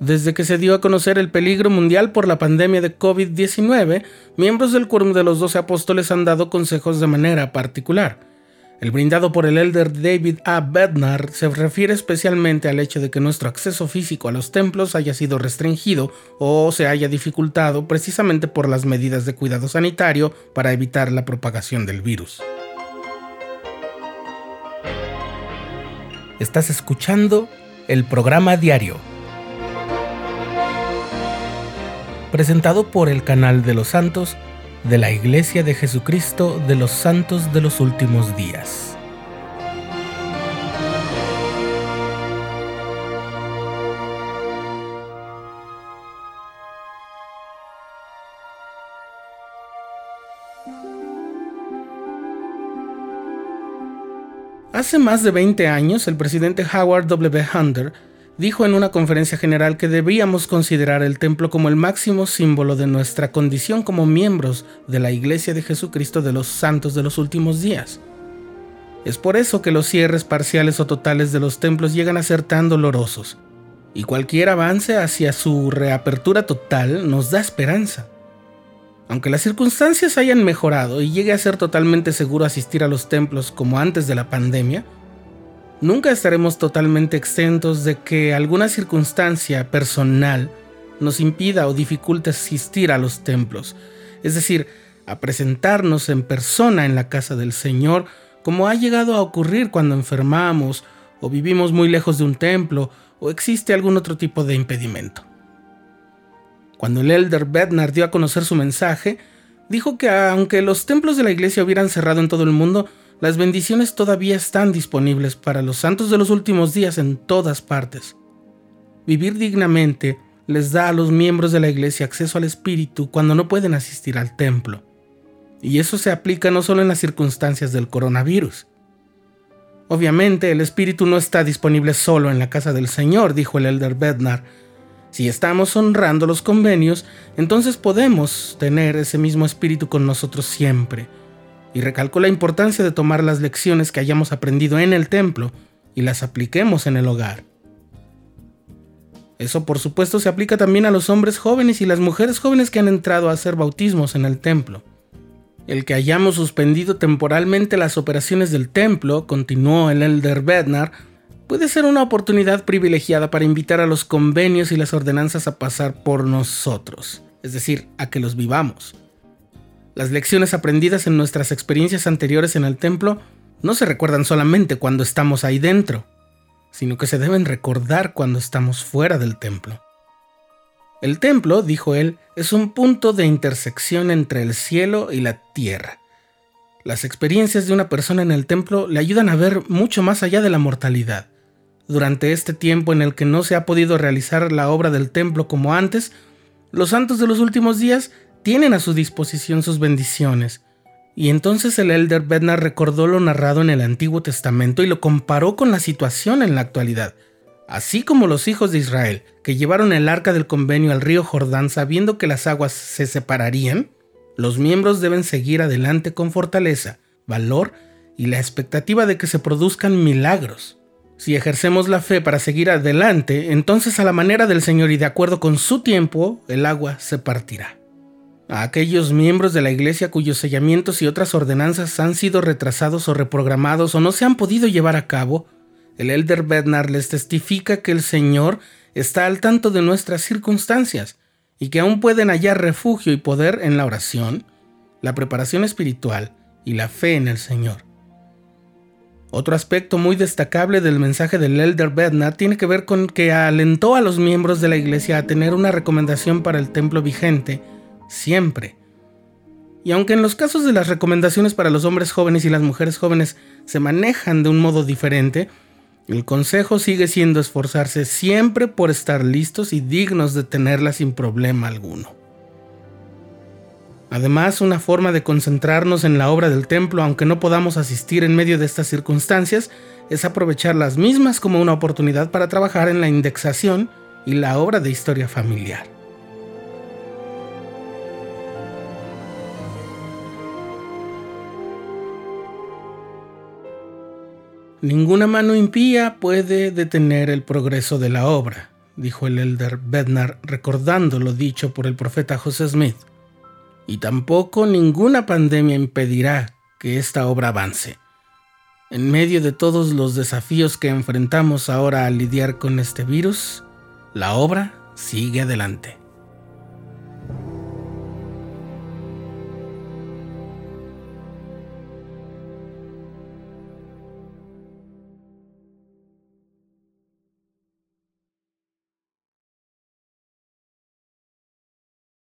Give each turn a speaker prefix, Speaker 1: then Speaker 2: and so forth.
Speaker 1: Desde que se dio a conocer el peligro mundial por la pandemia de COVID-19, miembros del Quórum de los Doce Apóstoles han dado consejos de manera particular. El brindado por el elder David A. Bednar se refiere especialmente al hecho de que nuestro acceso físico a los templos haya sido restringido o se haya dificultado precisamente por las medidas de cuidado sanitario para evitar la propagación del virus. Estás escuchando el programa diario, presentado por el canal de los santos de la Iglesia de Jesucristo de los Santos de los Últimos Días. Hace más de 20 años, el presidente Howard W. Hunter dijo en una conferencia general que debíamos considerar el templo como el máximo símbolo de nuestra condición como miembros de la Iglesia de Jesucristo de los Santos de los últimos días. Es por eso que los cierres parciales o totales de los templos llegan a ser tan dolorosos, y cualquier avance hacia su reapertura total nos da esperanza. Aunque las circunstancias hayan mejorado y llegue a ser totalmente seguro asistir a los templos como antes de la pandemia, nunca estaremos totalmente exentos de que alguna circunstancia personal nos impida o dificulte asistir a los templos, es decir, a presentarnos en persona en la casa del Señor, como ha llegado a ocurrir cuando enfermamos o vivimos muy lejos de un templo o existe algún otro tipo de impedimento. Cuando el elder Bednar dio a conocer su mensaje, dijo que aunque los templos de la iglesia hubieran cerrado en todo el mundo, las bendiciones todavía están disponibles para los santos de los últimos días en todas partes. Vivir dignamente les da a los miembros de la iglesia acceso al Espíritu cuando no pueden asistir al templo. Y eso se aplica no solo en las circunstancias del coronavirus. Obviamente el Espíritu no está disponible solo en la casa del Señor, dijo el elder Bednar, si estamos honrando los convenios, entonces podemos tener ese mismo espíritu con nosotros siempre. Y recalcó la importancia de tomar las lecciones que hayamos aprendido en el templo y las apliquemos en el hogar. Eso por supuesto se aplica también a los hombres jóvenes y las mujeres jóvenes que han entrado a hacer bautismos en el templo. El que hayamos suspendido temporalmente las operaciones del templo, continuó el elder Bednar, puede ser una oportunidad privilegiada para invitar a los convenios y las ordenanzas a pasar por nosotros, es decir, a que los vivamos. Las lecciones aprendidas en nuestras experiencias anteriores en el templo no se recuerdan solamente cuando estamos ahí dentro, sino que se deben recordar cuando estamos fuera del templo. El templo, dijo él, es un punto de intersección entre el cielo y la tierra. Las experiencias de una persona en el templo le ayudan a ver mucho más allá de la mortalidad. Durante este tiempo en el que no se ha podido realizar la obra del templo como antes, los santos de los últimos días tienen a su disposición sus bendiciones. Y entonces el elder Bednar recordó lo narrado en el Antiguo Testamento y lo comparó con la situación en la actualidad. Así como los hijos de Israel, que llevaron el arca del convenio al río Jordán sabiendo que las aguas se separarían, los miembros deben seguir adelante con fortaleza, valor y la expectativa de que se produzcan milagros. Si ejercemos la fe para seguir adelante, entonces a la manera del Señor y de acuerdo con su tiempo, el agua se partirá. A aquellos miembros de la iglesia cuyos sellamientos y otras ordenanzas han sido retrasados o reprogramados o no se han podido llevar a cabo, el elder Bednar les testifica que el Señor está al tanto de nuestras circunstancias y que aún pueden hallar refugio y poder en la oración, la preparación espiritual y la fe en el Señor. Otro aspecto muy destacable del mensaje del Elder Bednar tiene que ver con que alentó a los miembros de la iglesia a tener una recomendación para el templo vigente siempre. Y aunque en los casos de las recomendaciones para los hombres jóvenes y las mujeres jóvenes se manejan de un modo diferente, el consejo sigue siendo esforzarse siempre por estar listos y dignos de tenerla sin problema alguno. Además, una forma de concentrarnos en la obra del templo, aunque no podamos asistir en medio de estas circunstancias, es aprovechar las mismas como una oportunidad para trabajar en la indexación y la obra de historia familiar. Ninguna mano impía puede detener el progreso de la obra, dijo el elder Bednar recordando lo dicho por el profeta José Smith. Y tampoco ninguna pandemia impedirá que esta obra avance. En medio de todos los desafíos que enfrentamos ahora al lidiar con este virus, la obra sigue adelante.